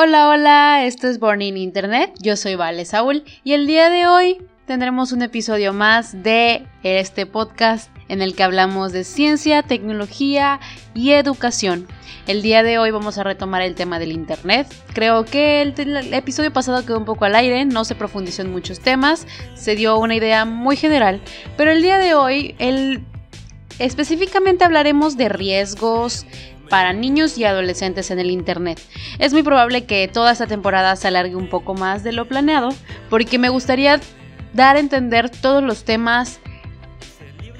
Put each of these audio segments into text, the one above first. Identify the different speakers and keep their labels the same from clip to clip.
Speaker 1: Hola, hola, esto es Born in Internet, yo soy Vale Saúl y el día de hoy tendremos un episodio más de este podcast en el que hablamos de ciencia, tecnología y educación. El día de hoy vamos a retomar el tema del Internet. Creo que el, el, episodio pasado quedó un poco al aire, no se profundizó en muchos temas, se dio una idea muy general, pero el día de hoy el, específicamente hablaremos de riesgos, para niños y adolescentes en el Internet. Es muy probable que toda esta temporada se alargue un poco más de lo planeado, porque me gustaría dar a entender todos los temas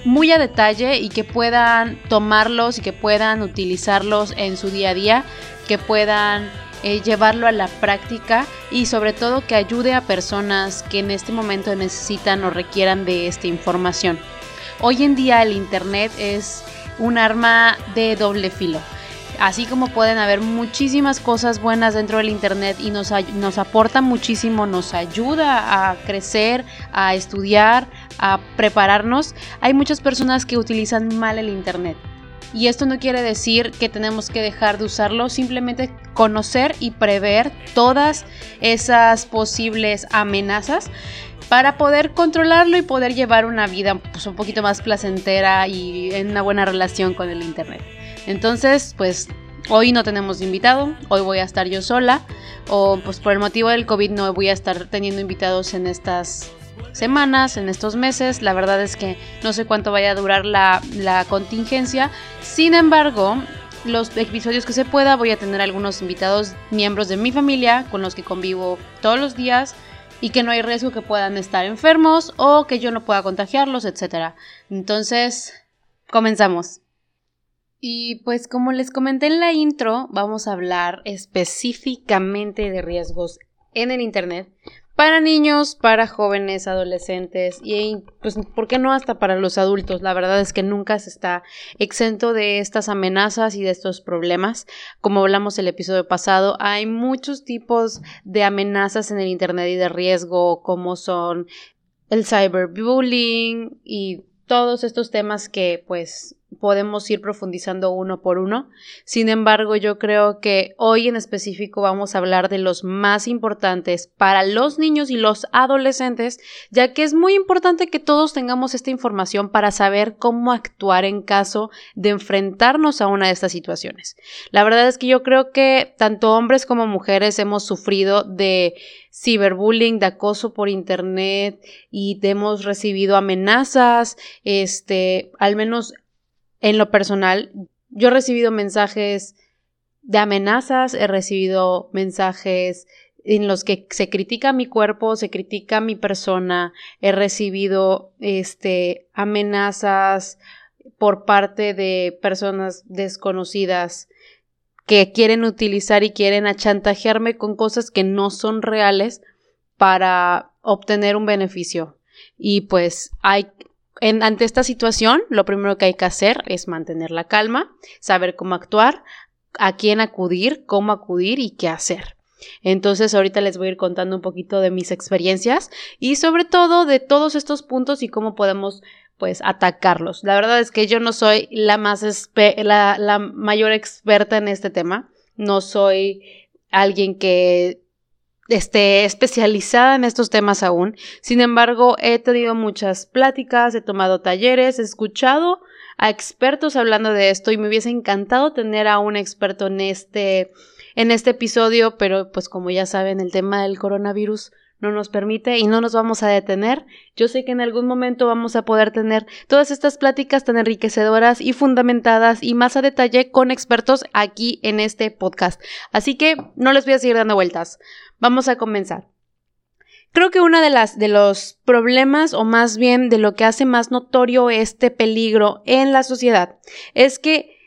Speaker 1: muy a detalle y que puedan tomarlos y que puedan utilizarlos en su día a día, que puedan eh, llevarlo a la práctica y sobre todo que ayude a personas que en este momento necesitan o requieran de esta información. Hoy en día el Internet es un arma de doble filo así como pueden haber muchísimas cosas buenas dentro del Internet y nos, nos aporta muchísimo, nos ayuda a crecer, a estudiar, a prepararnos, hay muchas personas que utilizan mal el Internet. Y esto no quiere decir que tenemos que dejar de usarlo, simplemente conocer y prever todas esas posibles amenazas para poder controlarlo y poder llevar una vida pues, un poquito más placentera y en una buena relación con el Internet. Entonces, pues hoy no tenemos invitado, hoy voy a estar yo sola, o pues por el motivo del COVID no voy a estar teniendo invitados en estas semanas, en estos meses. La verdad es que no sé cuánto vaya a durar la, contingencia. Sin embargo, los episodios que se pueda voy a tener algunos invitados, miembros de mi familia, con los que convivo todos los días y que no hay riesgo que puedan estar enfermos o que yo no pueda contagiarlos, etc. Entonces, comenzamos. Y pues como les comenté en la intro, vamos a hablar específicamente de riesgos en el Internet para niños, para jóvenes, adolescentes y pues, ¿por qué no hasta para los adultos? La verdad es que nunca se está exento de estas amenazas y de estos problemas. Como hablamos el episodio pasado, hay muchos tipos de amenazas en el Internet y de riesgo, como son el cyberbullying y todos estos temas que pues podemos ir profundizando uno por uno. Sin embargo, yo creo que hoy en específico vamos a hablar de los más importantes para los niños y los adolescentes, ya que es muy importante que todos tengamos esta información para saber cómo actuar en caso de enfrentarnos a una de estas situaciones. La verdad es que yo creo que tanto hombres como mujeres hemos sufrido de ciberbullying, de acoso por internet y hemos recibido amenazas, este, al menos en lo personal, yo he recibido mensajes de amenazas, he recibido mensajes en los que se critica mi cuerpo, se critica mi persona, he recibido este amenazas por parte de personas desconocidas que quieren utilizar y quieren achantajearme con cosas que no son reales para obtener un beneficio. Y pues hay ante esta situación, lo primero que hay que hacer es mantener la calma, saber cómo actuar, a quién acudir, cómo acudir y qué hacer. Entonces ahorita les voy a ir contando un poquito de mis experiencias y sobre todo de todos estos puntos y cómo podemos pues atacarlos. La verdad es que yo no soy la más la, la mayor experta en este tema, no soy alguien que esté especializada en estos temas aún. Sin embargo, he tenido muchas pláticas, he tomado talleres, he escuchado a expertos hablando de esto y me hubiese encantado tener a un experto en este en este episodio, pero pues como ya saben, el tema del coronavirus no nos permite y no nos vamos a detener. Yo sé que en algún momento vamos a poder tener todas estas pláticas tan enriquecedoras y fundamentadas y más a detalle con expertos aquí en este podcast. Así que no les voy a seguir dando vueltas. Vamos a comenzar. Creo que uno de las de los problemas o más bien de lo que hace más notorio este peligro en la sociedad es que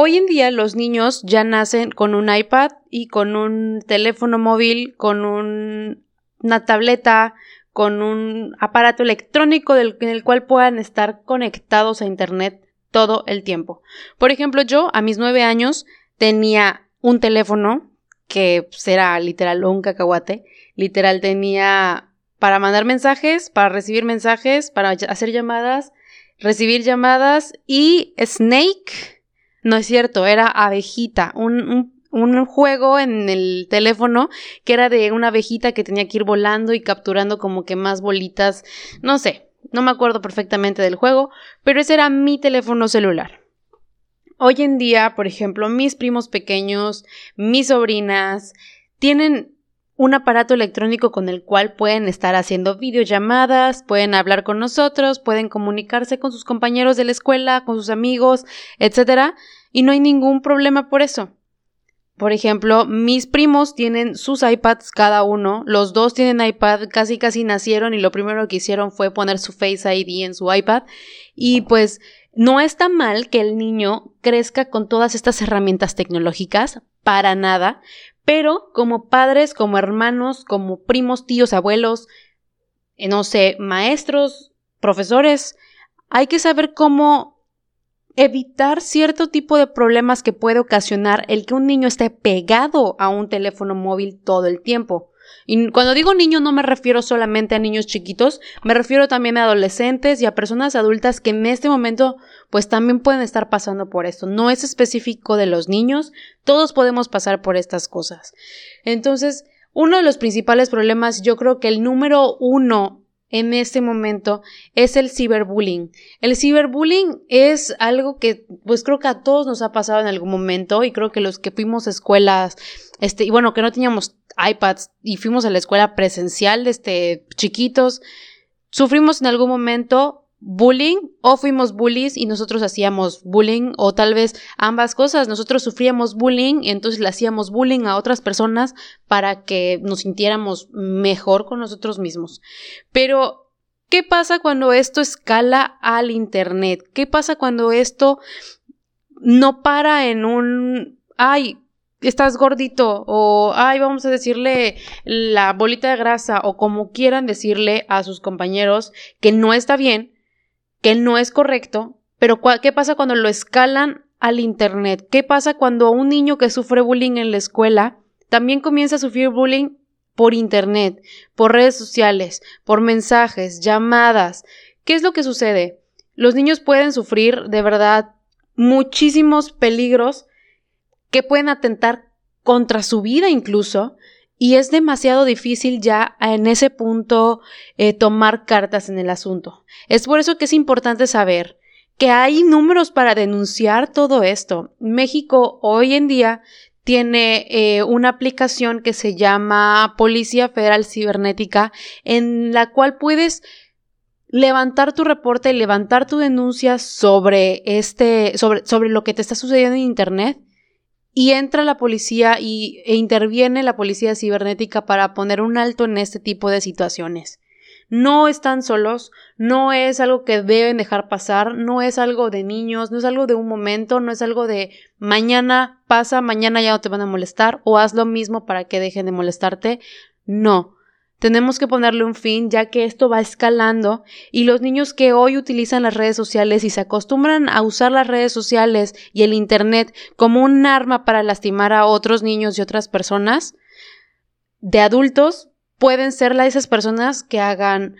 Speaker 1: Hoy en día los niños ya nacen con un iPad y con un teléfono móvil, con un una tableta, con un aparato electrónico en el cual puedan estar conectados a Internet todo el tiempo. Por ejemplo, yo a mis nueve años tenía un teléfono que será pues, literal un cacahuate, literal tenía para mandar mensajes, para recibir mensajes, para hacer llamadas, recibir llamadas y Snake, no es cierto, era abejita, un un juego en el teléfono que era de una abejita que tenía que ir volando y capturando como que más bolitas, no sé, no me acuerdo perfectamente del juego, pero ese era mi teléfono celular. Hoy en día, por ejemplo, mis primos pequeños, mis sobrinas, tienen un aparato electrónico con el cual pueden estar haciendo videollamadas, pueden hablar con nosotros, pueden comunicarse con sus compañeros de la escuela, con sus amigos, etc. Y no hay ningún problema por eso. Por ejemplo, mis primos tienen sus iPads cada uno, los dos tienen iPad, casi casi nacieron y lo primero que hicieron fue poner su Face ID en su iPad y pues no está mal que el niño crezca con todas estas herramientas tecnológicas, para nada, pero como padres, como hermanos, como primos, tíos, abuelos, eh, no sé, maestros, profesores, hay que saber cómo evitar cierto tipo de problemas que puede ocasionar el que un niño esté pegado a un teléfono móvil todo el tiempo. Y cuando digo niño no me refiero solamente a niños chiquitos, me refiero también a adolescentes y a personas adultas que en este momento pues también pueden estar pasando por esto. No es específico de los niños, todos podemos pasar por estas cosas. Entonces, uno de los principales problemas, yo creo que el número uno en este momento es el ciberbullying. El ciberbullying es algo que pues creo que a todos nos ha pasado en algún momento y creo que los que fuimos a escuelas, este, y bueno, que no teníamos iPads y fuimos a la escuela presencial desde chiquitos, sufrimos en algún momento bullying o fuimos bullies y nosotros hacíamos bullying o tal vez ambas cosas. Nosotros sufríamos bullying y entonces le hacíamos bullying a otras personas para que nos sintiéramos mejor con nosotros mismos. Pero, ¿qué pasa cuando esto escala al Internet? ¿Qué pasa cuando esto no para en un... ay, estás gordito o ay vamos a decirle la bolita de grasa o como quieran decirle a sus compañeros que no está bien que no es correcto, pero ¿qué pasa cuando lo escalan al Internet? ¿Qué pasa cuando un niño que sufre bullying en la escuela también comienza a sufrir bullying por Internet, por redes sociales, por mensajes, llamadas? ¿Qué es lo que sucede? Los niños pueden sufrir de verdad muchísimos peligros que pueden atentar contra su vida incluso, y es demasiado difícil ya en ese punto eh, tomar cartas en el asunto. Es por eso que es importante saber que hay números para denunciar todo esto. México hoy en día tiene eh, una aplicación que se llama Policía Federal Cibernética en la cual puedes levantar tu reporte levantar tu denuncia sobre este sobre, sobre lo que te está sucediendo en internet y entra la policía y, e interviene la policía cibernética para poner un alto en este tipo de situaciones. No están solos, no es algo que deben dejar pasar, no es algo de niños, no es algo de un momento, no es algo de mañana pasa, mañana ya no te van a molestar o haz lo mismo para que dejen de molestarte. No, tenemos que ponerle un fin ya que esto va escalando y los niños que hoy utilizan las redes sociales y se acostumbran a usar las redes sociales y el Internet como un arma para lastimar a otros niños y otras personas, de adultos, pueden ser esas personas que hagan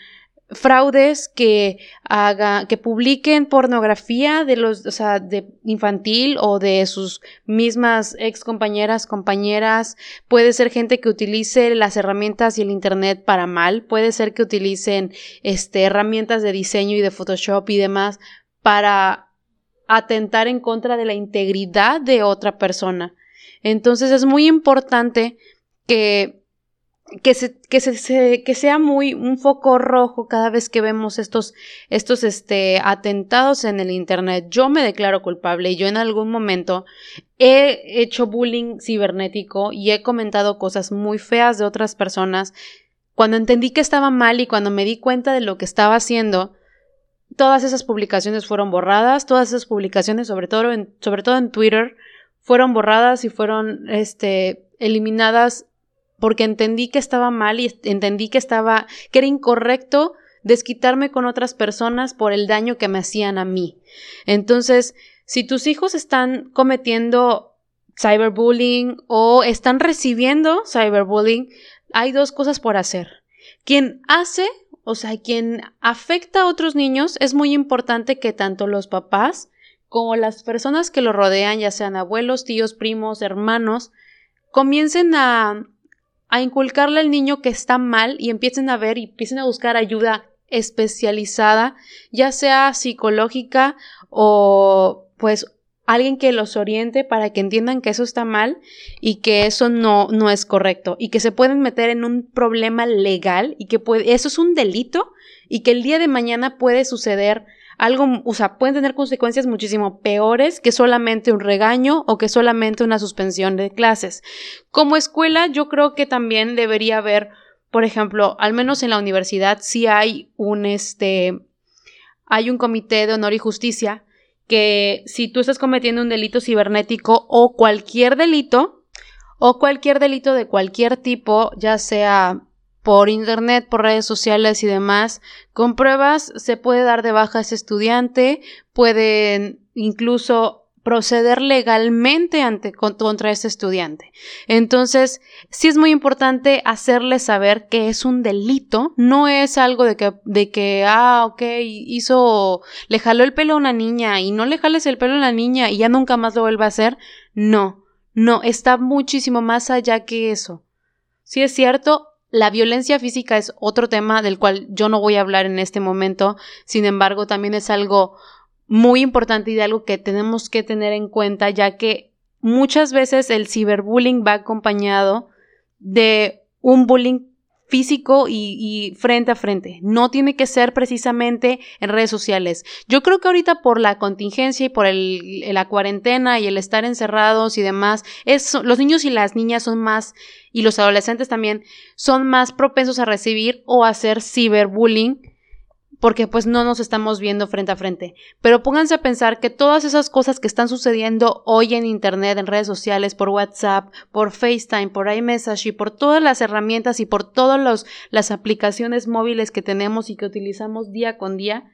Speaker 1: fraudes que haga, que publiquen pornografía de los, o sea, de infantil o de sus mismas ex compañeras, compañeras. Puede ser gente que utilice las herramientas y el internet para mal. Puede ser que utilicen, este, herramientas de diseño y de Photoshop y demás para atentar en contra de la integridad de otra persona. Entonces es muy importante que que, se, que, se, que sea muy un foco rojo cada vez que vemos estos, estos este, atentados en el Internet. Yo me declaro culpable y yo en algún momento he hecho bullying cibernético y he comentado cosas muy feas de otras personas. Cuando entendí que estaba mal y cuando me di cuenta de lo que estaba haciendo, todas esas publicaciones fueron borradas, todas esas publicaciones, sobre todo en, sobre todo en Twitter, fueron borradas y fueron este, eliminadas porque entendí que estaba mal y entendí que estaba, que era incorrecto desquitarme con otras personas por el daño que me hacían a mí. Entonces, si tus hijos están cometiendo cyberbullying o están recibiendo cyberbullying, hay dos cosas por hacer. Quien hace, o sea, quien afecta a otros niños, es muy importante que tanto los papás como las personas que lo rodean, ya sean abuelos, tíos, primos, hermanos, comiencen a, a inculcarle al niño que está mal y empiecen a ver y empiecen a buscar ayuda especializada, ya sea psicológica o pues alguien que los oriente para que entiendan que eso está mal y que eso no, no es correcto y que se pueden meter en un problema legal y que puede, eso es un delito y que el día de mañana puede suceder algo, o sea, pueden tener consecuencias muchísimo peores que solamente un regaño o que solamente una suspensión de clases. Como escuela, yo creo que también debería haber, por ejemplo, al menos en la universidad, si hay un, este, hay un comité de honor y justicia que si tú estás cometiendo un delito cibernético o cualquier delito, o cualquier delito de cualquier tipo, ya sea por internet, por redes sociales y demás, con pruebas se puede dar de baja a ese estudiante, pueden incluso proceder legalmente ante, contra ese estudiante. Entonces, sí es muy importante hacerle saber que es un delito, no es algo de que, de que, ah, ok, hizo, le jaló el pelo a una niña y no le jales el pelo a la niña y ya nunca más lo vuelva a hacer. No, no, está muchísimo más allá que eso. Sí es cierto, la violencia física es otro tema del cual yo no voy a hablar en este momento, sin embargo, también es algo muy importante y de algo que tenemos que tener en cuenta, ya que muchas veces el ciberbullying va acompañado de un bullying físico y, frente a frente. No tiene que ser precisamente en redes sociales. Yo creo que ahorita por la contingencia y por el, la cuarentena y el estar encerrados y demás, es, los niños y las niñas son más, y los adolescentes también, son más propensos a recibir o a hacer ciberbullying porque pues no nos estamos viendo frente a frente. Pero pónganse a pensar que todas esas cosas que están sucediendo hoy en Internet, en redes sociales, por WhatsApp, por FaceTime, por iMessage y por todas las herramientas y por todas las aplicaciones móviles que tenemos y que utilizamos día con día,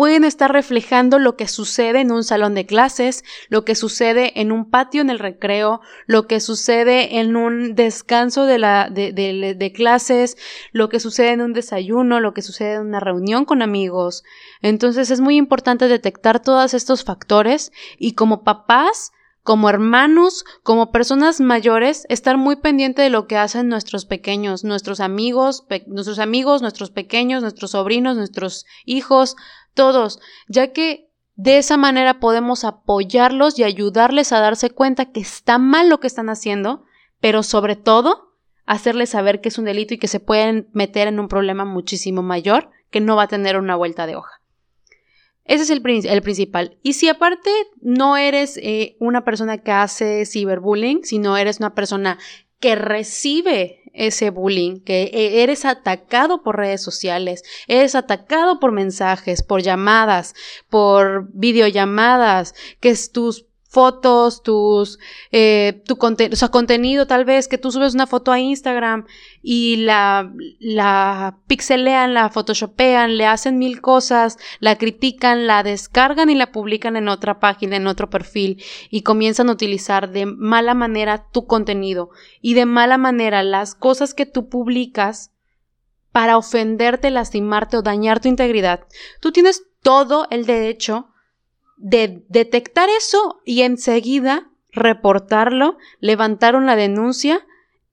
Speaker 1: pueden estar reflejando lo que sucede en un salón de clases, lo que sucede en un patio en el recreo, lo que sucede en un descanso de, la, de, clases, lo que sucede en un desayuno, lo que sucede en una reunión con amigos. Entonces es muy importante detectar todos estos factores y como papás, como hermanos, como personas mayores, estar muy pendiente de lo que hacen nuestros pequeños, nuestros amigos, nuestros amigos, nuestros pequeños, nuestros sobrinos, nuestros hijos, todos, ya que de esa manera podemos apoyarlos y ayudarles a darse cuenta que está mal lo que están haciendo, pero sobre todo hacerles saber que es un delito y que se pueden meter en un problema muchísimo mayor que no va a tener una vuelta de hoja. Ese es el, el principal. Y si aparte no eres eh, una persona que hace ciberbullying, sino eres una persona que recibe ese bullying, que e, eres atacado por redes sociales, eres atacado por mensajes, por llamadas, por videollamadas, que tus fotos, tus, eh, tu o sea, contenido tal vez, que tú subes una foto a Instagram y la, la pixelean, la photoshopean, le hacen mil cosas, la critican, la descargan y la publican en otra página, en otro perfil y comienzan a utilizar de mala manera tu contenido y de mala manera las cosas que tú publicas para ofenderte, lastimarte o dañar tu integridad. Tú tienes todo el derecho de detectar eso y enseguida reportarlo, levantaron la denuncia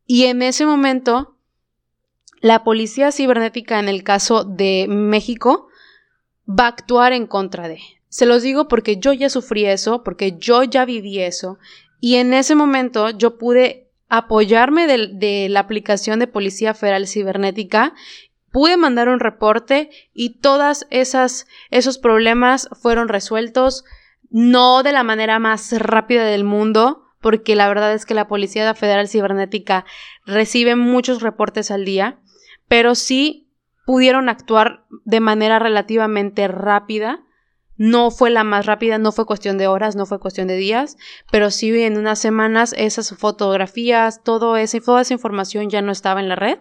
Speaker 1: y en ese momento la policía cibernética en el caso de México va a actuar en contra de. Se los digo porque yo ya sufrí eso, porque yo ya viví eso y en ese momento yo pude apoyarme de, de la aplicación de Policía Federal Cibernética pude mandar un reporte y todas esas esos problemas fueron resueltos no de la manera más rápida del mundo, porque la verdad es que la Policía Federal Cibernética recibe muchos reportes al día, pero sí pudieron actuar de manera relativamente rápida. No fue la más rápida, no fue cuestión de horas, no fue cuestión de días, pero sí en unas semanas esas fotografías, todo esa, toda esa información ya no estaba en la red,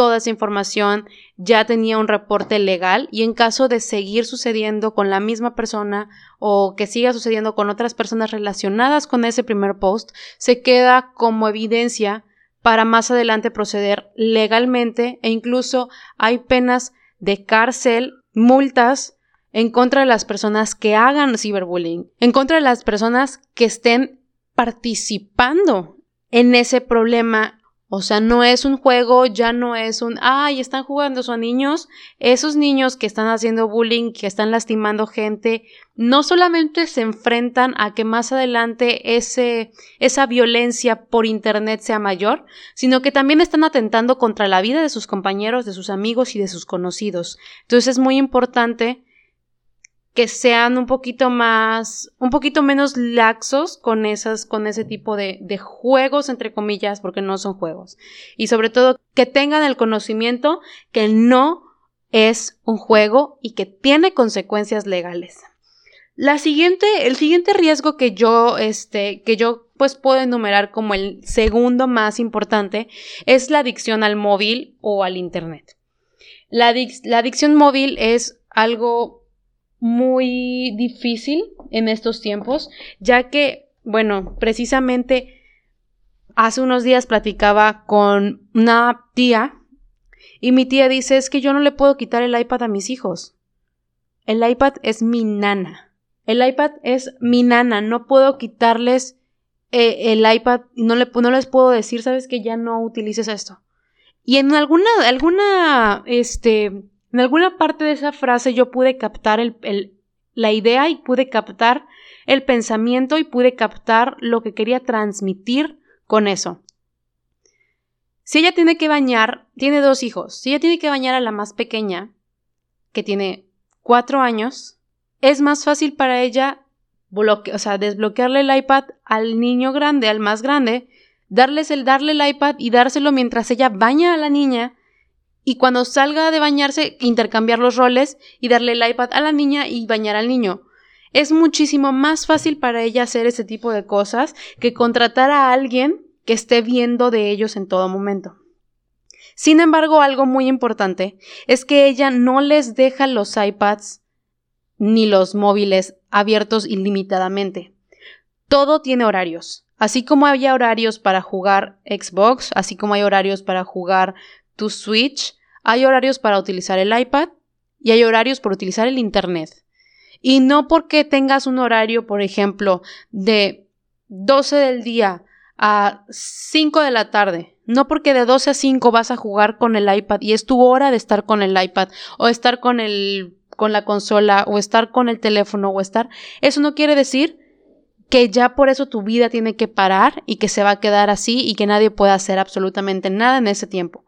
Speaker 1: toda esa información ya tenía un reporte legal y en caso de seguir sucediendo con la misma persona o que siga sucediendo con otras personas relacionadas con ese primer post, se queda como evidencia para más adelante proceder legalmente e incluso hay penas de cárcel, multas, en contra de las personas que hagan ciberbullying, en contra de las personas que estén participando en ese problema o sea, no es un juego, ya no es un, ay, están jugando, son niños. Esos niños que están haciendo bullying, que están lastimando gente, no solamente se enfrentan a que más adelante ese, esa violencia por Internet sea mayor, sino que también están atentando contra la vida de sus compañeros, de sus amigos y de sus conocidos. Entonces es muy importante que sean un poquito más, un poquito menos laxos con esas, con ese tipo de, juegos, entre comillas, porque no son juegos. Y sobre todo, que tengan el conocimiento que no es un juego y que tiene consecuencias legales. La siguiente, el siguiente riesgo que yo, este, que yo pues puedo enumerar como el segundo más importante es la adicción al móvil o al internet. La adicción móvil es algo muy difícil en estos tiempos, ya que, bueno, precisamente hace unos días platicaba con una tía y mi tía dice es que yo no le puedo quitar el iPad a mis hijos. El iPad es mi nana. El iPad es mi nana. No puedo quitarles eh, el iPad. No, no les puedo decir, sabes que ya no utilices esto. Y en alguna, alguna, este, en alguna parte de esa frase yo pude captar el, la idea y pude captar el pensamiento y pude captar lo que quería transmitir con eso. Si ella tiene que bañar, tiene dos hijos, si ella tiene que bañar a la más pequeña, que tiene cuatro años, es más fácil para ella desbloquearle el iPad al niño grande, al más grande, darles el darle el iPad y dárselo mientras ella baña a la niña y cuando salga de bañarse intercambiar los roles y darle el iPad a la niña y bañar al niño. Es muchísimo más fácil para ella hacer ese tipo de cosas que contratar a alguien que esté viendo de ellos en todo momento. Sin embargo, algo muy importante es que ella no les deja los iPads ni los móviles abiertos ilimitadamente. Todo tiene horarios. Así como había horarios para jugar Xbox, así como hay horarios para jugar tu Switch, hay horarios para utilizar el iPad y hay horarios para utilizar el Internet. Y no porque tengas un horario, por ejemplo, de 12 del día a 5 de la tarde. No porque de 12 a 5 vas a jugar con el iPad y es tu hora de estar con el iPad o estar con el con la consola o estar con el teléfono o estar. Eso no quiere decir que ya por eso tu vida tiene que parar y que se va a quedar así y que nadie pueda hacer absolutamente nada en ese tiempo.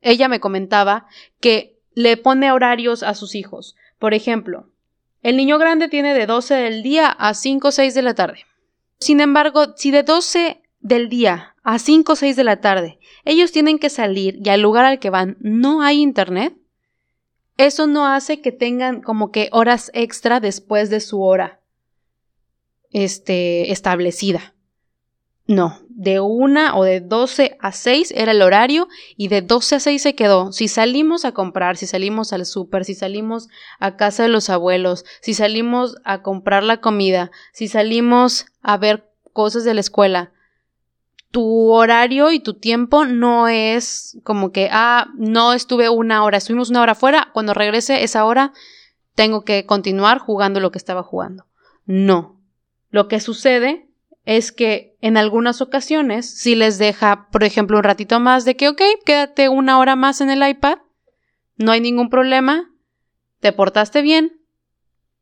Speaker 1: Ella me comentaba que le pone horarios a sus hijos. Por ejemplo, el niño grande tiene de 12 del día a 5 o 6 de la tarde. Sin embargo, si de 12 del día a 5 o 6 de la tarde ellos tienen que salir y al lugar al que van no hay internet, eso no hace que tengan como que horas extra después de su hora este, establecida. No, de una o de 12 a 6 era el horario y de 12 a 6 se quedó. Si salimos a comprar, si salimos al súper, si salimos a casa de los abuelos, si salimos a comprar la comida, si salimos a ver cosas de la escuela, tu horario y tu tiempo no es como que, ah, no estuve una hora, estuvimos una hora fuera, cuando regrese esa hora tengo que continuar jugando lo que estaba jugando. No. Lo que sucede es que en algunas ocasiones si les deja, por ejemplo, un ratito más de que, ok, quédate una hora más en el iPad, no hay ningún problema, te portaste bien,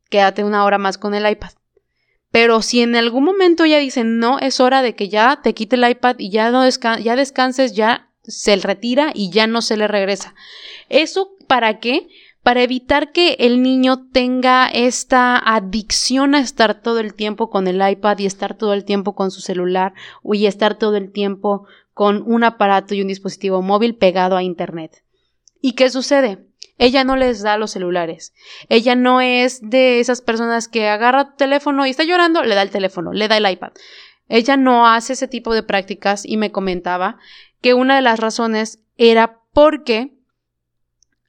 Speaker 1: quédate una hora más con el iPad. Pero si en algún momento ya dicen, no, es hora de que ya te quite el iPad y ya, no ya descanses, ya se retira y ya no se le regresa. ¿Eso para qué? Para evitar que el niño tenga esta adicción a estar todo el tiempo con el iPad y estar todo el tiempo con su celular y estar todo el tiempo con un aparato y un dispositivo móvil pegado a Internet. ¿Y qué sucede? Ella no les da los celulares. Ella no es de esas personas que agarra tu teléfono y está llorando, le da el teléfono, le da el iPad. Ella no hace ese tipo de prácticas y me comentaba que una de las razones era porque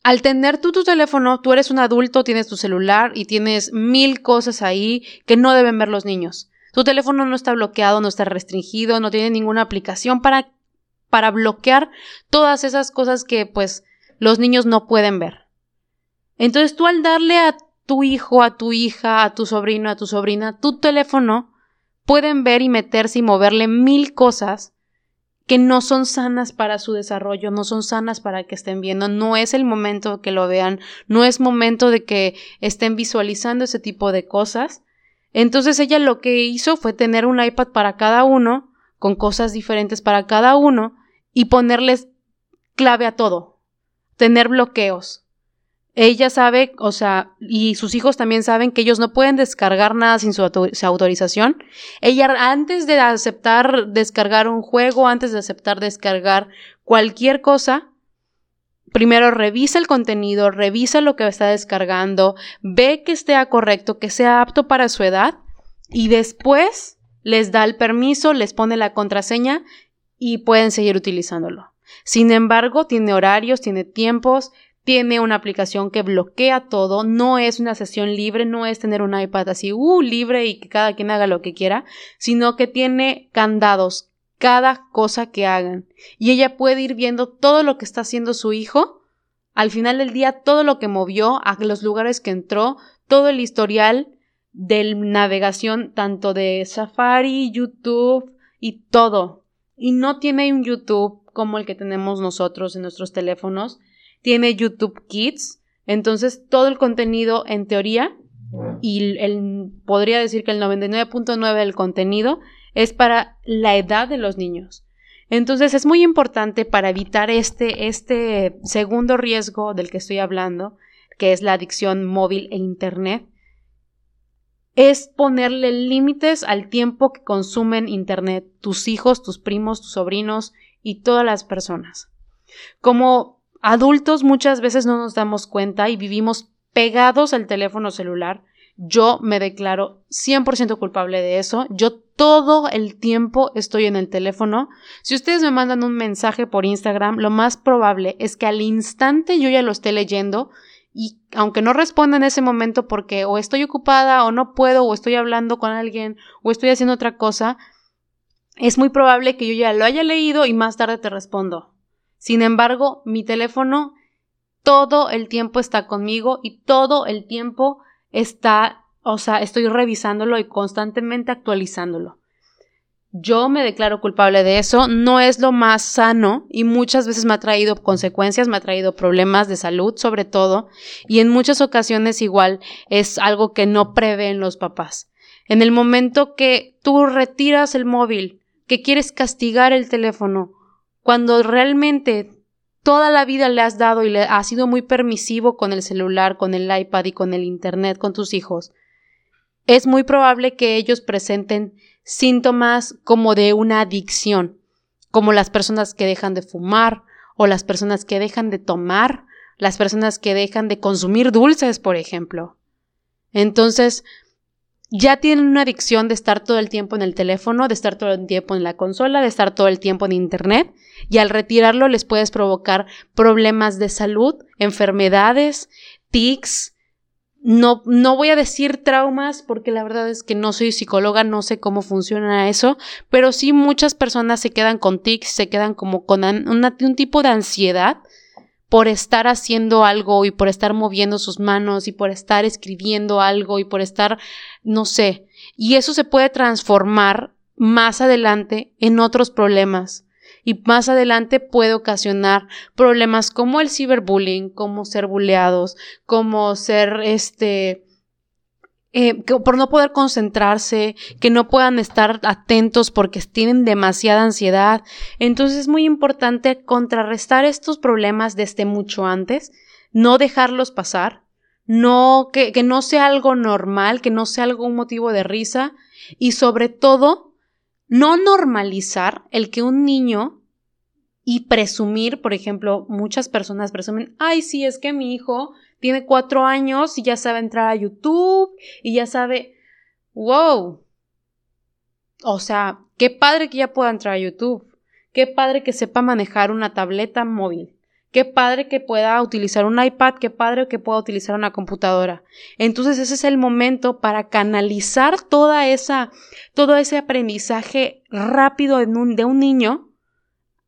Speaker 1: al tener tú tu teléfono, tú eres un adulto, tienes tu celular y tienes mil cosas ahí que no deben ver los niños. Tu teléfono no está bloqueado, no está restringido, no tiene ninguna aplicación para, para bloquear todas esas cosas que pues los niños no pueden ver. Entonces tú al darle a tu hijo, a tu hija, a tu sobrino, a tu sobrina, tu teléfono, pueden ver y meterse y moverle mil cosas que no son sanas para su desarrollo, no son sanas para que estén viendo, no es el momento que lo vean, no es momento de que estén visualizando ese tipo de cosas. Entonces ella lo que hizo fue tener un iPad para cada uno, con cosas diferentes para cada uno, y ponerles clave a todo, tener bloqueos. Ella sabe, o sea, y sus hijos también saben que ellos no pueden descargar nada sin su, autorización. Ella antes de aceptar descargar un juego, antes de aceptar descargar cualquier cosa, primero revisa el contenido, revisa lo que está descargando, ve que esté correcto, que sea apto para su edad y después les da el permiso, les pone la contraseña y pueden seguir utilizándolo. Sin embargo, tiene horarios, tiene tiempos, tiene una aplicación que bloquea todo, no es una sesión libre, no es tener un iPad así, uh, libre y que cada quien haga lo que quiera, sino que tiene candados, cada cosa que hagan. Y ella puede ir viendo todo lo que está haciendo su hijo, al final del día todo lo que movió, a los lugares que entró, todo el historial de navegación tanto de Safari, YouTube y todo. Y no tiene un YouTube como el que tenemos nosotros en nuestros teléfonos, tiene YouTube Kids, entonces todo el contenido en teoría y el, podría decir que el 99.9 del contenido es para la edad de los niños. Entonces es muy importante para evitar este, este segundo riesgo del que estoy hablando, que es la adicción móvil e Internet, es ponerle límites al tiempo que consumen Internet tus hijos, tus primos, tus sobrinos y todas las personas. Como adultos muchas veces no nos damos cuenta y vivimos pegados al teléfono celular. Yo me declaro 100% culpable de eso. Yo todo el tiempo estoy en el teléfono. Si ustedes me mandan un mensaje por Instagram, lo más probable es que al instante yo ya lo esté leyendo y aunque no responda en ese momento porque o estoy ocupada o no puedo o estoy hablando con alguien o estoy haciendo otra cosa, es muy probable que yo ya lo haya leído y más tarde te respondo. Sin embargo, mi teléfono todo el tiempo está conmigo y todo el tiempo está, o sea, estoy revisándolo y constantemente actualizándolo. Yo me declaro culpable de eso, no es lo más sano y muchas veces me ha traído consecuencias, me ha traído problemas de salud sobre todo y en muchas ocasiones igual es algo que no prevén los papás. En el momento que tú retiras el móvil, que quieres castigar el teléfono cuando realmente toda la vida le has dado y le has sido muy permisivo con el celular, con el iPad y con el Internet, con tus hijos, es muy probable que ellos presenten síntomas como de una adicción, como las personas que dejan de fumar o las personas que dejan de tomar, las personas que dejan de consumir dulces, por ejemplo. Entonces, ya tienen una adicción de estar todo el tiempo en el teléfono, de estar todo el tiempo en la consola, de estar todo el tiempo en Internet, y al retirarlo les puedes provocar problemas de salud, enfermedades, tics. No, no voy a decir traumas porque la verdad es que no soy psicóloga, no sé cómo funciona eso, pero sí muchas personas se quedan con tics, se quedan como con un tipo de ansiedad por estar haciendo algo y por estar moviendo sus manos y por estar escribiendo algo y por estar, no sé, y eso se puede transformar más adelante en otros problemas. Y más adelante puede ocasionar problemas como el ciberbullying, como ser bulleados, como ser este eh, por no poder concentrarse, que no puedan estar atentos porque tienen demasiada ansiedad. Entonces es muy importante contrarrestar estos problemas desde mucho antes, no dejarlos pasar, no, que, que no sea algo normal, que no sea algo un motivo de risa y sobre todo no normalizar el que un niño y presumir, por ejemplo, muchas personas presumen, ay, sí, es que mi hijo tiene cuatro años y ya sabe entrar a YouTube y ya sabe, wow. O sea, qué padre que ya pueda entrar a YouTube. Qué padre que sepa manejar una tableta móvil. Qué padre que pueda utilizar un iPad, qué padre que pueda utilizar una computadora. Entonces ese es el momento para canalizar toda esa, todo ese aprendizaje rápido de un, de un niño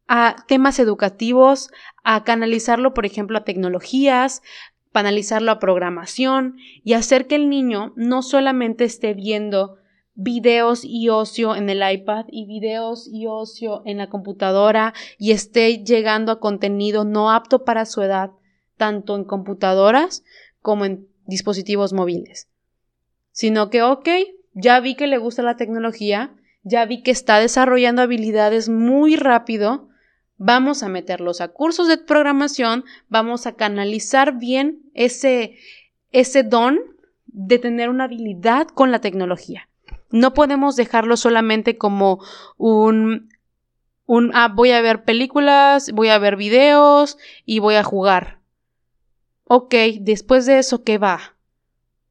Speaker 1: a temas educativos, a canalizarlo, por ejemplo, a tecnologías, analizarlo a programación y hacer que el niño no solamente esté viendo videos y ocio en el iPad y videos y ocio en la computadora y esté llegando a contenido no apto para su edad, tanto en computadoras como en dispositivos móviles. Sino que, ok, ya vi que le gusta la tecnología, ya vi que está desarrollando habilidades muy rápido, vamos a meterlos a cursos de programación, vamos a canalizar bien ese, ese don de tener una habilidad con la tecnología. No podemos dejarlo solamente como un, un, ah, voy a ver películas, voy a ver videos y voy a jugar. Ok, después de eso, ¿qué va?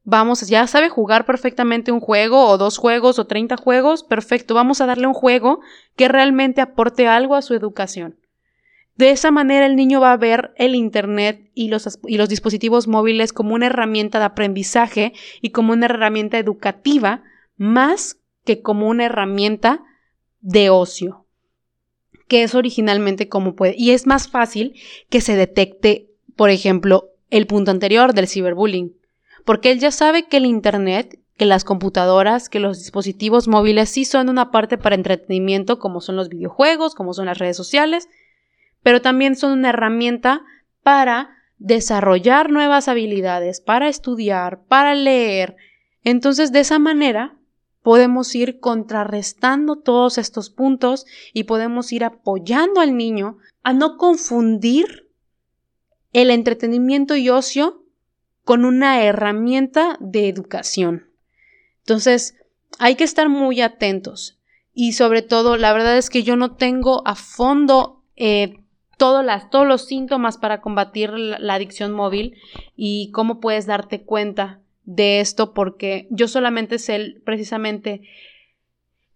Speaker 1: Vamos, ya sabe jugar perfectamente un juego o dos juegos o 30 juegos, perfecto, vamos a darle un juego que realmente aporte algo a su educación. De esa manera el niño va a ver el Internet y los, y los dispositivos móviles como una herramienta de aprendizaje y como una herramienta educativa más que como una herramienta de ocio, que es originalmente como puede. Y es más fácil que se detecte, por ejemplo, el punto anterior del ciberbullying, porque él ya sabe que el Internet, que las computadoras, que los dispositivos móviles sí son una parte para entretenimiento, como son los videojuegos, como son las redes sociales, pero también son una herramienta para desarrollar nuevas habilidades, para estudiar, para leer. Entonces, de esa manera, podemos ir contrarrestando todos estos puntos y podemos ir apoyando al niño a no confundir el entretenimiento y ocio con una herramienta de educación. Entonces, hay que estar muy atentos y sobre todo, la verdad es que yo no tengo a fondo eh, las, todos los síntomas para combatir la adicción móvil y cómo puedes darte cuenta de esto porque yo solamente sé precisamente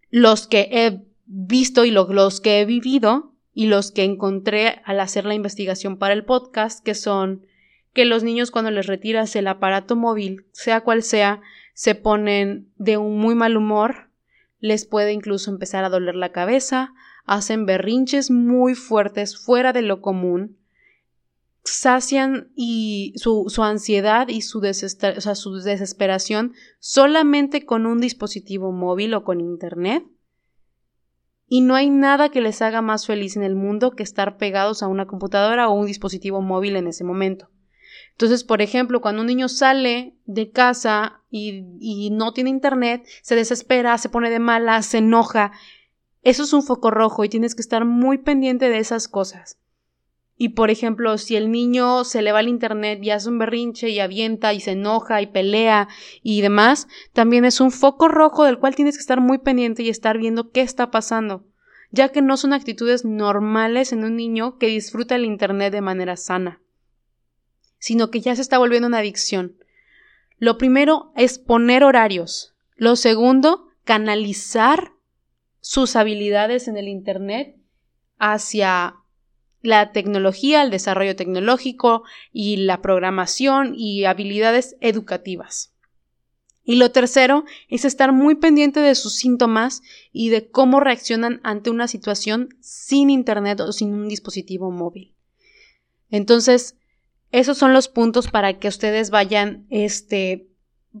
Speaker 1: los que he visto y los que he vivido y los que encontré al hacer la investigación para el podcast, que son que los niños cuando les retiras el aparato móvil, sea cual sea, se ponen de un muy mal humor, les puede incluso empezar a doler la cabeza, hacen berrinches muy fuertes fuera de lo común, sacian y su, ansiedad y su, su desesperación solamente con un dispositivo móvil o con internet. Y no hay nada que les haga más feliz en el mundo que estar pegados a una computadora o un dispositivo móvil en ese momento. Entonces, por ejemplo, cuando un niño sale de casa y, y, no tiene internet, se desespera, se pone de mala, se enoja. Eso es un foco rojo y tienes que estar muy pendiente de esas cosas. Y por ejemplo, si el niño se le va al internet y hace un berrinche y avienta y se enoja y pelea y demás, también es un foco rojo del cual tienes que estar muy pendiente y estar viendo qué está pasando, ya que no son actitudes normales en un niño que disfruta el internet de manera sana, sino que ya se está volviendo una adicción. Lo primero es poner horarios. Lo segundo, canalizar sus habilidades en el internet hacia la tecnología, el desarrollo tecnológico y la programación y habilidades educativas. Y lo tercero es estar muy pendiente de sus síntomas y de cómo reaccionan ante una situación sin internet o sin un dispositivo móvil. Entonces, esos son los puntos para que ustedes vayan este,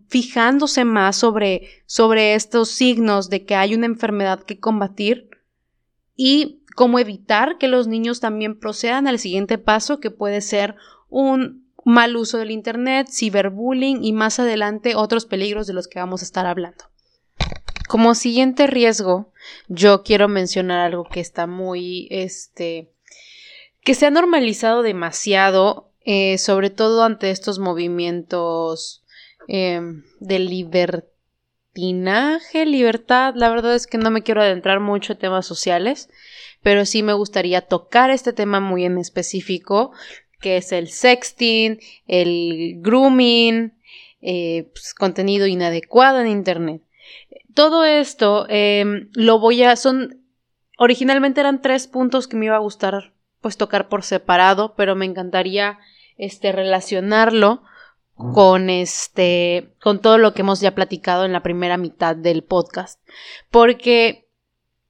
Speaker 1: fijándose más sobre, sobre estos signos de que hay una enfermedad que combatir y cómo evitar que los niños también procedan al siguiente paso, que puede ser un mal uso del Internet, ciberbullying y más adelante otros peligros de los que vamos a estar hablando. Como siguiente riesgo, yo quiero mencionar algo que está muy, este, que se ha normalizado demasiado, eh, sobre todo ante estos movimientos eh, de libertinaje, libertad. La verdad es que no me quiero adentrar mucho en temas sociales, pero sí me gustaría tocar este tema muy en específico, que es el sexting, el grooming, eh, pues, contenido inadecuado en Internet. Todo esto em, lo voy a... son... Originalmente eran tres puntos que me iba a gustar pues tocar por separado, pero me encantaría este relacionarlo con este con todo lo que hemos ya platicado en la primera mitad del podcast, porque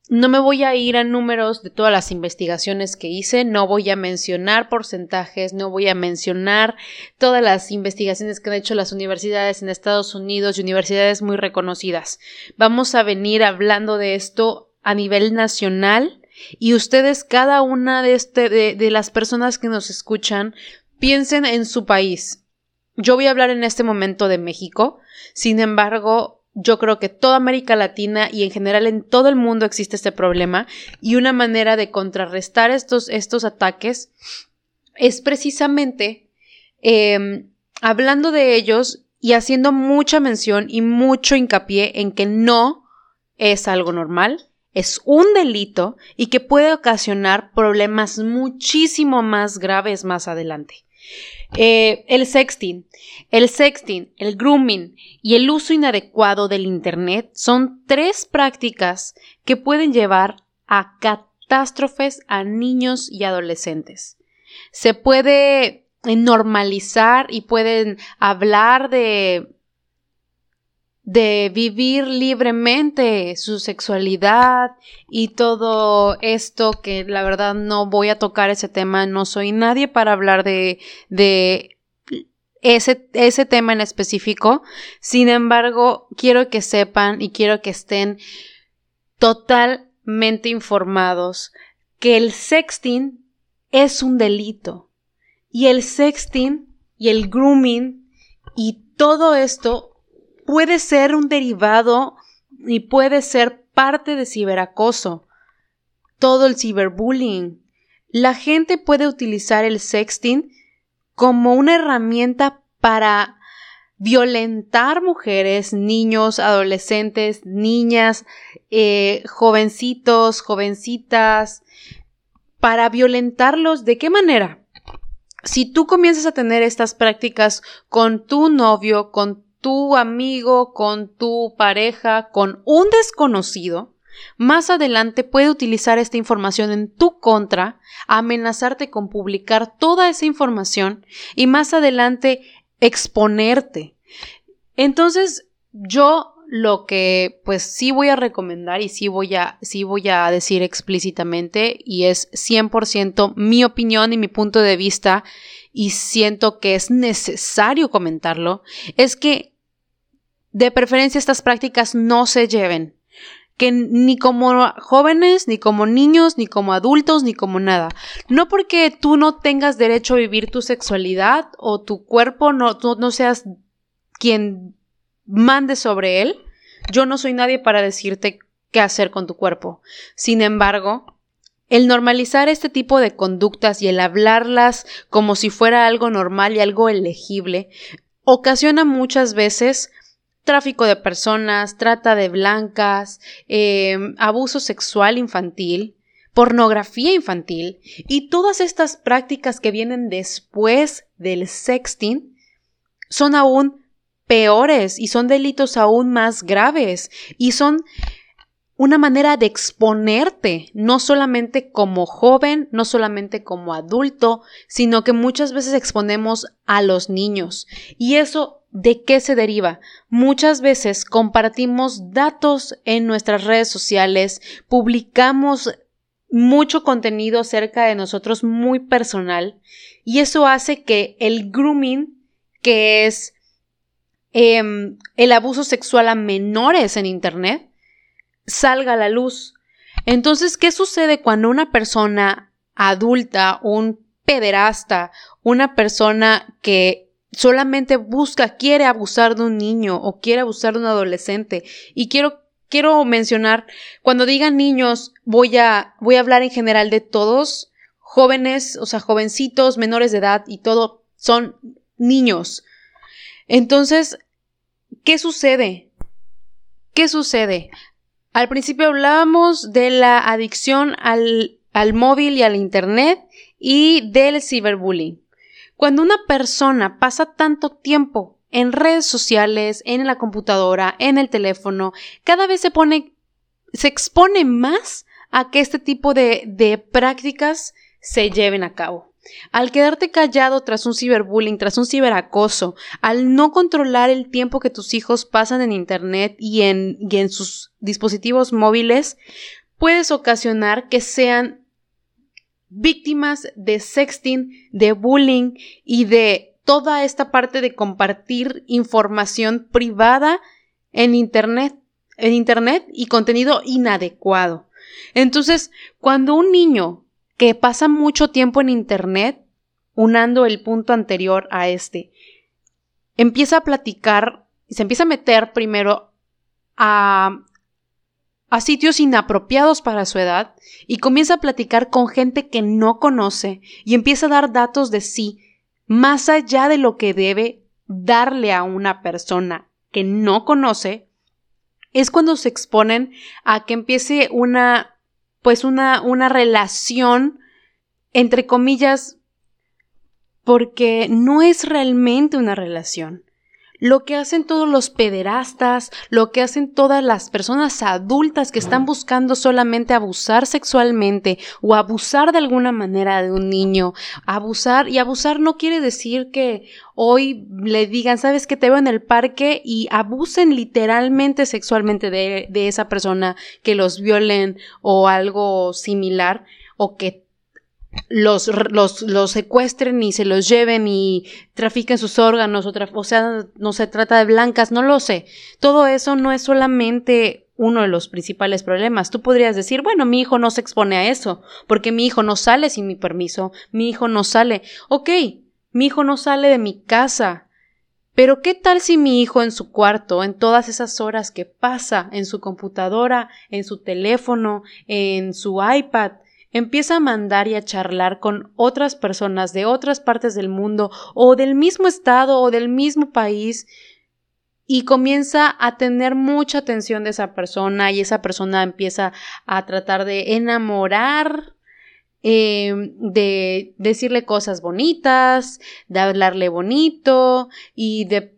Speaker 1: no me voy a ir a números de todas las investigaciones que hice, no voy a mencionar porcentajes, no voy a mencionar todas las investigaciones que han hecho las universidades en Estados Unidos y universidades muy reconocidas. Vamos a venir hablando de esto a nivel nacional y ustedes, cada una de, este, de, de las personas que nos escuchan, piensen en su país. Yo voy a hablar en este momento de México, sin embargo, yo creo que toda América Latina y en general en todo el mundo existe este problema y una manera de contrarrestar estos, estos ataques es precisamente em, hablando de ellos y haciendo mucha mención y mucho hincapié en que no es algo normal, es un delito y que puede ocasionar problemas muchísimo más graves más adelante. Eh, el sexting. El sexting, el grooming y el uso inadecuado del Internet son tres prácticas que pueden llevar a catástrofes a niños y adolescentes. Se puede normalizar y pueden hablar de de vivir libremente su sexualidad y todo esto que la verdad no voy a tocar ese tema, no soy nadie para hablar de, de ese, ese tema en específico. Sin embargo, quiero que sepan y quiero que estén totalmente informados que el sexting es un delito y el sexting y el grooming y todo esto puede ser un derivado y puede ser parte de ciberacoso. Todo el ciberbullying. La gente puede utilizar el sexting como una herramienta para violentar mujeres, niños, adolescentes, niñas, eh, jovencitos, jovencitas, para violentarlos. ¿De qué manera? Si tú comienzas a tener estas prácticas con tu novio, con tu amigo, con tu pareja, con un desconocido, más adelante puede utilizar esta información en tu contra, amenazarte con publicar toda esa información y más adelante exponerte. Entonces, yo lo que pues sí voy a recomendar y sí voy a, sí voy a decir explícitamente y es 100% mi opinión y mi punto de vista y siento que es necesario comentarlo, es que de preferencia estas prácticas no se lleven. Que ni como jóvenes, ni como niños, ni como adultos, ni como nada. No porque tú no tengas derecho a vivir tu sexualidad o tu cuerpo no, seas quien mande sobre él. Yo no soy nadie para decirte qué hacer con tu cuerpo. Sin embargo, el normalizar este tipo de conductas y el hablarlas como si fuera algo normal y algo elegible ocasiona muchas veces tráfico de personas, trata de blancas, em, abuso sexual infantil, pornografía infantil y todas estas prácticas que vienen después del sexting son aún peores y son delitos aún más graves y son una manera de exponerte, no solamente como joven, no solamente como adulto, sino que muchas veces exponemos a los niños. Y eso ¿De qué se deriva? Muchas veces compartimos datos en nuestras redes sociales, publicamos mucho contenido acerca de nosotros muy personal y eso hace que el grooming, que es em, el abuso sexual a menores en Internet, salga a la luz. Entonces, ¿qué sucede cuando una persona adulta, un pederasta, una persona que solamente busca, quiere abusar de un niño o quiere abusar de un adolescente. Y quiero, quiero mencionar, cuando digan niños, voy a, voy a hablar en general de todos, jóvenes, o sea, jovencitos, menores de edad y todo, son niños. Entonces, ¿qué sucede? ¿Qué sucede? Al principio hablábamos de la adicción al, al móvil y al Internet y del ciberbullying. Cuando una persona pasa tanto tiempo en redes sociales, en la computadora, en el teléfono, cada vez se pone, se expone más a que este tipo de, de prácticas se lleven a cabo. Al quedarte callado tras un ciberbullying, tras un ciberacoso, al no controlar el tiempo que tus hijos pasan en Internet y en, sus dispositivos móviles, puedes ocasionar que sean víctimas de sexting, de bullying y de toda esta parte de compartir información privada en internet, en internet y contenido inadecuado. Entonces, cuando un niño que pasa mucho tiempo en internet, unando el punto anterior a este, empieza a platicar y se empieza a meter primero a, a sitios inapropiados para su edad y comienza a platicar con gente que no conoce y empieza a dar datos de sí más allá de lo que debe darle a una persona que no conoce, es cuando se exponen a que empiece una, pues una, una relación, entre comillas, porque no es realmente una relación lo que hacen todos los pederastas, lo que hacen todas las personas adultas que están buscando solamente abusar sexualmente o abusar de alguna manera de un niño. Abusar, y abusar no quiere decir que hoy le digan, sabes que te veo en el parque y abusen literalmente sexualmente de, de esa persona, que los violen o algo similar o que los, los, los, secuestren y se los lleven y trafiquen sus órganos, o, o sea, no se trata de blancas, no lo sé. Todo eso no es solamente uno de los principales problemas. Tú podrías decir, bueno, mi hijo no se expone a eso, porque mi hijo no sale sin mi permiso, mi hijo no sale. Ok, mi hijo no sale de mi casa. Pero ¿qué tal si mi hijo en su cuarto, en todas esas horas que pasa en su computadora, en su teléfono, en su iPad, empieza a mandar y a charlar con otras personas de otras partes del mundo o del mismo estado o del mismo país y comienza a tener mucha atención de esa persona y esa persona empieza a tratar de enamorar em, de decirle cosas bonitas, de hablarle bonito y de,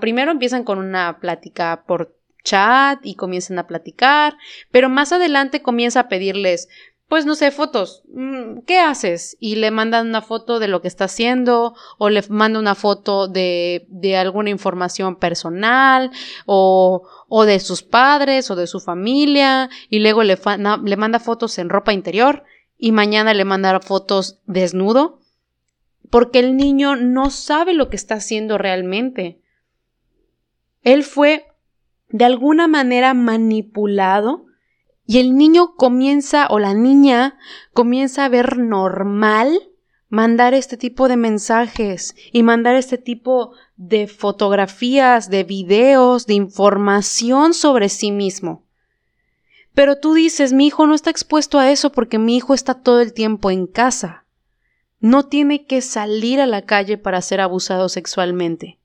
Speaker 1: primero empiezan con una plática por chat y comienzan a platicar, pero más adelante comienza a pedirles pues no sé, fotos. Mm, ¿Qué haces? Y le mandan una foto de lo que está haciendo o le manda una foto de, de alguna información personal o, o, de sus padres o de su familia y luego le, le manda fotos en ropa interior y mañana le manda fotos desnudo porque el niño no sabe lo que está haciendo realmente. Él fue de alguna manera manipulado y el niño comienza o la niña comienza a ver normal mandar este tipo de mensajes y mandar este tipo de fotografías, de videos, de información sobre sí mismo. Pero tú dices, mi hijo no está expuesto a eso porque mi hijo está todo el tiempo en casa. No tiene que salir a la calle para ser abusado sexualmente.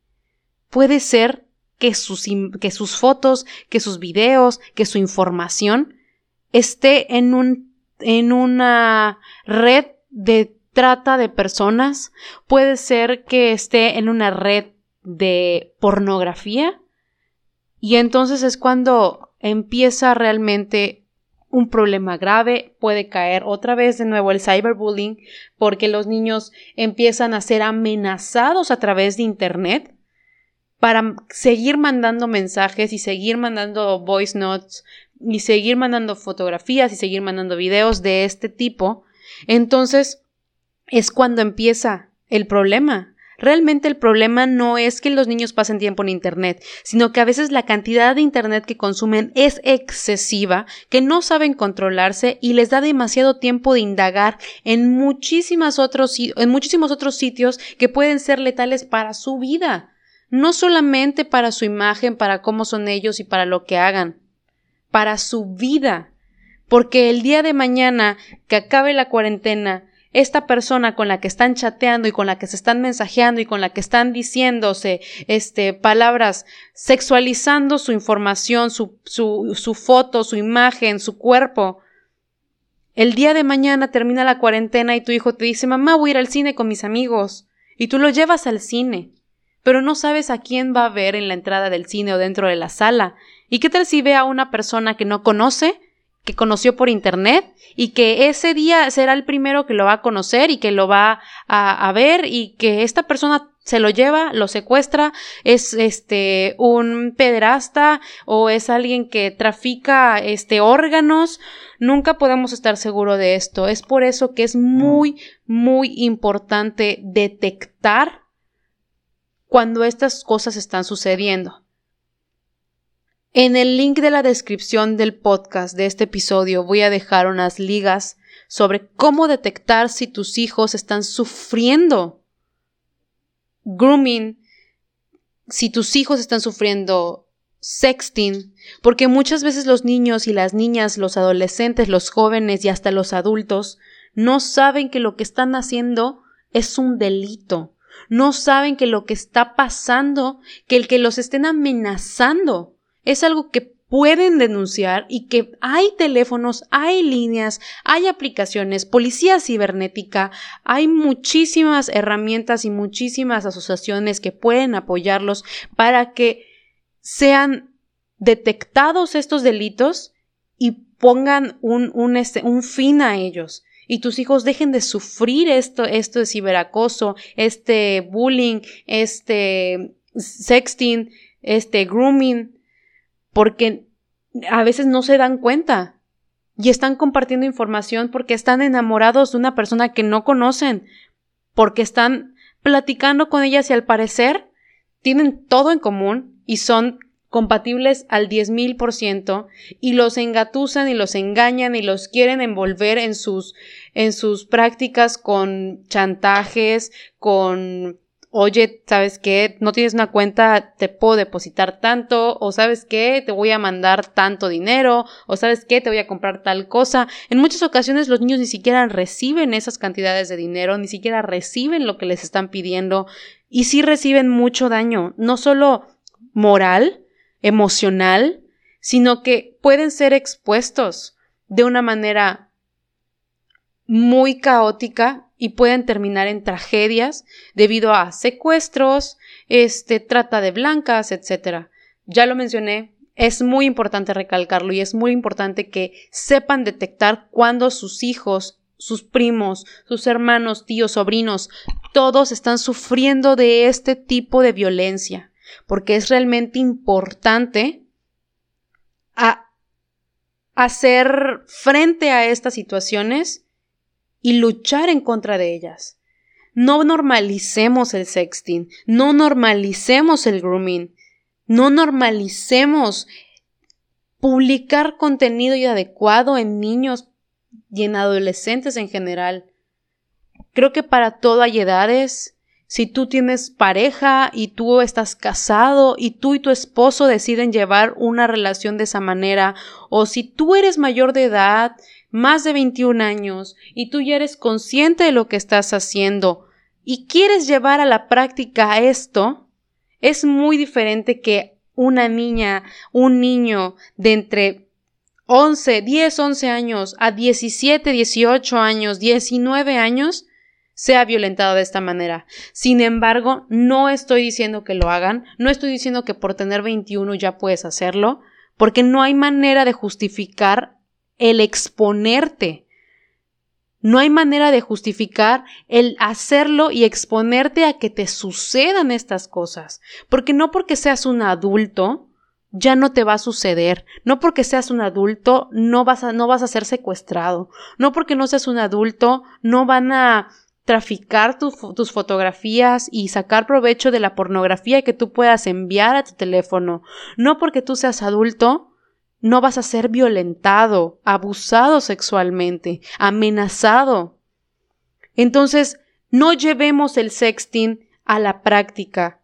Speaker 1: Puede ser que sus, que sus fotos, que sus videos, que su información esté en, un, en una red de trata de personas, puede ser que esté en una red de pornografía y entonces es cuando empieza realmente un problema grave, puede caer otra vez de nuevo el cyberbullying porque los niños empiezan a ser amenazados a través de Internet para seguir mandando mensajes y seguir mandando voice notes y seguir mandando fotografías y seguir mandando videos de este tipo, entonces es cuando empieza el problema. Realmente el problema no es que los niños pasen tiempo en Internet, sino que a veces la cantidad de Internet que consumen es excesiva, que no saben controlarse y les da demasiado tiempo de indagar en, muchísimas otros, en muchísimos otros sitios que pueden ser letales para su vida, no solamente para su imagen, para cómo son ellos y para lo que hagan para su vida. Porque el día de mañana que acabe la cuarentena, esta persona con la que están chateando y con la que se están mensajeando y con la que están diciéndose este, palabras, sexualizando su información, su, su, su foto, su imagen, su cuerpo. El día de mañana termina la cuarentena y tu hijo te dice, mamá, voy a ir al cine con mis amigos. Y tú lo llevas al cine. Pero no sabes a quién va a ver en la entrada del cine o dentro de la sala. ¿Y qué tal si ve a una persona que no conoce, que conoció por internet y que ese día será el primero que lo va a conocer y que lo va a, ver y que esta persona se lo lleva, lo secuestra, es este un pederasta o es alguien que trafica este órganos. Nunca podemos estar seguros de esto. Es por eso que es muy, muy importante detectar cuando estas cosas están sucediendo. En el link de la descripción del podcast de este episodio voy a dejar unas ligas sobre cómo detectar si tus hijos están sufriendo grooming, si tus hijos están sufriendo sexting, porque muchas veces los niños y las niñas, los adolescentes, los jóvenes y hasta los adultos no saben que lo que están haciendo es un delito. No saben que lo que está pasando, que el que los estén amenazando es algo que pueden denunciar y que hay teléfonos, hay líneas, hay aplicaciones, policía cibernética, hay muchísimas herramientas y muchísimas asociaciones que pueden apoyarlos para que sean detectados estos delitos y pongan un, un, este, fin a ellos y tus hijos dejen de sufrir esto, esto de ciberacoso, este bullying, este sexting, este grooming, porque a veces no se dan cuenta y están compartiendo información porque están enamorados de una persona que no conocen, porque están platicando con ellas y al parecer tienen todo en común y son compatibles al diez mil por ciento y los engatusan y los engañan y los quieren envolver en sus en sus prácticas con chantajes, con oye, ¿sabes qué? No tienes una cuenta, te puedo depositar tanto, o ¿sabes qué? Te voy a mandar tanto dinero, o ¿sabes qué? Te voy a comprar tal cosa. En muchas ocasiones los niños ni siquiera reciben esas cantidades de dinero, ni siquiera reciben lo que les están pidiendo, y sí reciben mucho daño, no solo moral, emocional, sino que pueden ser expuestos de una manera muy caótica y pueden terminar en tragedias debido a secuestros, este, trata de blancas, etc. Ya lo mencioné, es muy importante recalcarlo y es muy importante que sepan detectar cuando sus hijos, sus primos, sus hermanos, tíos, sobrinos, todos están sufriendo de este tipo de violencia, porque es realmente importante hacer frente a estas situaciones y luchar en contra de ellas. No normalicemos el sexting, no normalicemos el grooming, no normalicemos publicar contenido inadecuado en niños y en adolescentes en general. Creo que para todo hay edades. Si tú tienes pareja y tú estás casado y tú y tu esposo deciden llevar una relación de esa manera, o si tú eres mayor de edad más de 21 años y tú ya eres consciente de lo que estás haciendo y quieres llevar a la práctica esto, es muy diferente que una niña, un niño de entre 11, 10, 11 años a 17, 18 años, 19 años, sea violentado de esta manera. Sin embargo, no estoy diciendo que lo hagan, no estoy diciendo que por tener 21 ya puedes hacerlo, porque no hay manera de justificar el exponerte. No hay manera de justificar el hacerlo y exponerte a que te sucedan estas cosas. Porque no porque seas un adulto, ya no te va a suceder. No porque seas un adulto, no vas a, no vas a ser secuestrado. No porque no seas un adulto, no van a traficar tus fotografías y sacar provecho de la pornografía que tú puedas enviar a tu teléfono. No porque tú seas adulto, no vas a ser violentado, abusado sexualmente, amenazado. Entonces, no llevemos el sexting a la práctica.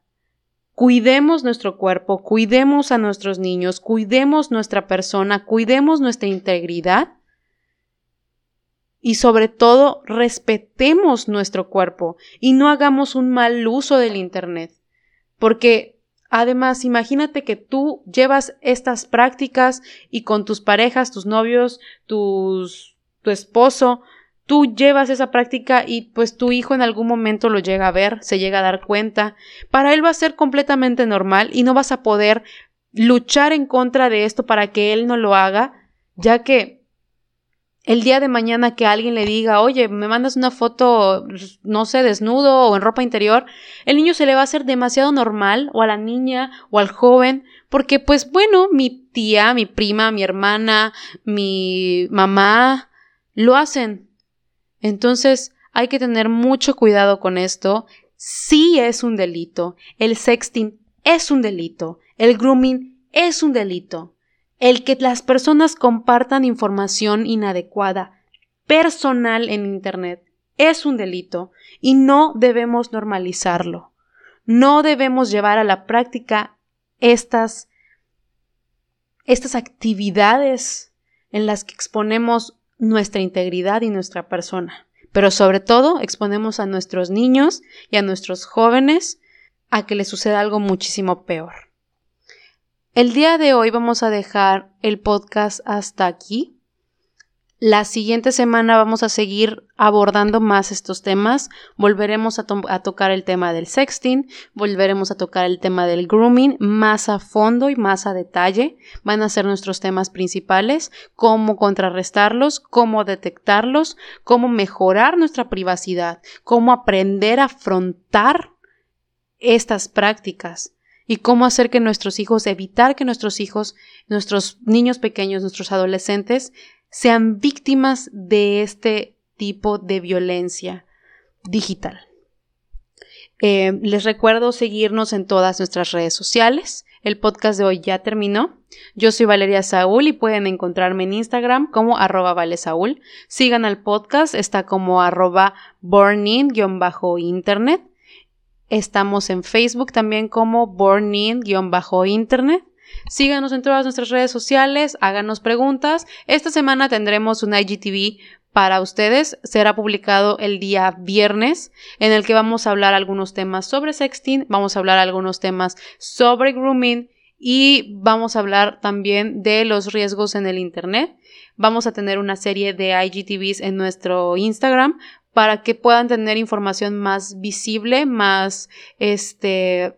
Speaker 1: Cuidemos nuestro cuerpo, cuidemos a nuestros niños, cuidemos nuestra persona, cuidemos nuestra integridad y sobre todo respetemos nuestro cuerpo y no hagamos un mal uso del Internet. Porque Además, imagínate que tú llevas estas prácticas y con tus parejas, tus novios, tus, tu esposo, tú llevas esa práctica y pues tu hijo en algún momento lo llega a ver, se llega a dar cuenta. Para él va a ser completamente normal y no vas a poder luchar en contra de esto para que él no lo haga, ya que el día de mañana que alguien le diga, oye, me mandas una foto, no sé, desnudo o en ropa interior, el niño se le va a hacer demasiado normal, o a la niña, o al joven, porque pues bueno, mi tía, mi prima, mi hermana, mi mamá, lo hacen. Entonces, hay que tener mucho cuidado con esto. Sí es un delito. El sexting es un delito. El grooming es un delito. El que las personas compartan información inadecuada, personal en Internet, es un delito y no debemos normalizarlo. No debemos llevar a la práctica estas, estas actividades en las que exponemos nuestra integridad y nuestra persona. Pero sobre todo exponemos a nuestros niños y a nuestros jóvenes a que les suceda algo muchísimo peor. El día de hoy vamos a dejar el podcast hasta aquí. La siguiente semana vamos a seguir abordando más estos temas. Volveremos a, tocar el tema del sexting, volveremos a tocar el tema del grooming más a fondo y más a detalle. Van a ser nuestros temas principales, cómo contrarrestarlos, cómo detectarlos, cómo mejorar nuestra privacidad, cómo aprender a afrontar estas prácticas y cómo hacer que nuestros hijos, evitar que nuestros hijos, nuestros niños pequeños, nuestros adolescentes, sean víctimas de este tipo de violencia digital. Eh, les recuerdo seguirnos en todas nuestras redes sociales. El podcast de hoy ya terminó. Yo soy Valeria Saúl y pueden encontrarme en Instagram como arroba valesaúl. Sigan al podcast, está como arroba burning-internet. Estamos en Facebook también como bornin-internet. Síganos en todas nuestras redes sociales, háganos preguntas. Esta semana tendremos un IGTV para ustedes. Será publicado el día viernes, en el que vamos a hablar algunos temas sobre sexting, vamos a hablar algunos temas sobre grooming y vamos a hablar también de los riesgos en el Internet. Vamos a tener una serie de IGTVs en nuestro Instagram para que puedan tener información más visible, más este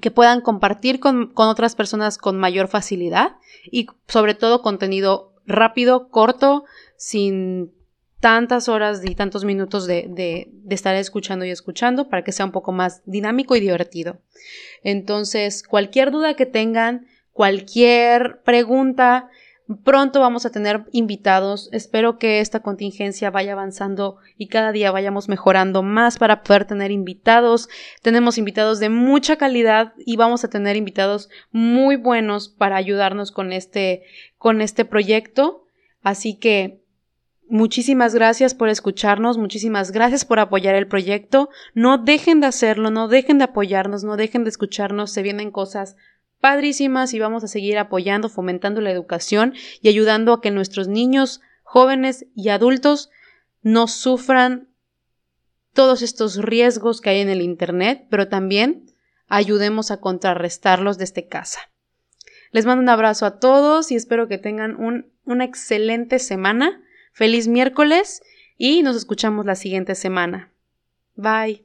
Speaker 1: que puedan compartir con, otras personas con mayor facilidad y sobre todo contenido rápido, corto, sin tantas horas y tantos minutos de, de, de, estar escuchando y escuchando para que sea un poco más dinámico y divertido. Entonces, cualquier duda que tengan, cualquier pregunta, Pronto vamos a tener invitados. Espero que esta contingencia vaya avanzando y cada día vayamos mejorando más para poder tener invitados. Tenemos invitados de mucha calidad y vamos a tener invitados muy buenos para ayudarnos con este, con este proyecto. Así que Muchísimas gracias por escucharnos, muchísimas gracias por apoyar el proyecto. No dejen de hacerlo, no dejen de apoyarnos, no dejen de escucharnos, se vienen cosas padrísimas y vamos a seguir apoyando, fomentando la educación y ayudando a que nuestros niños, jóvenes y adultos no sufran todos estos riesgos que hay en el Internet, pero también ayudemos a contrarrestarlos desde casa. Les mando un abrazo a todos y espero que tengan una excelente semana. Feliz miércoles y nos escuchamos la siguiente semana. Bye.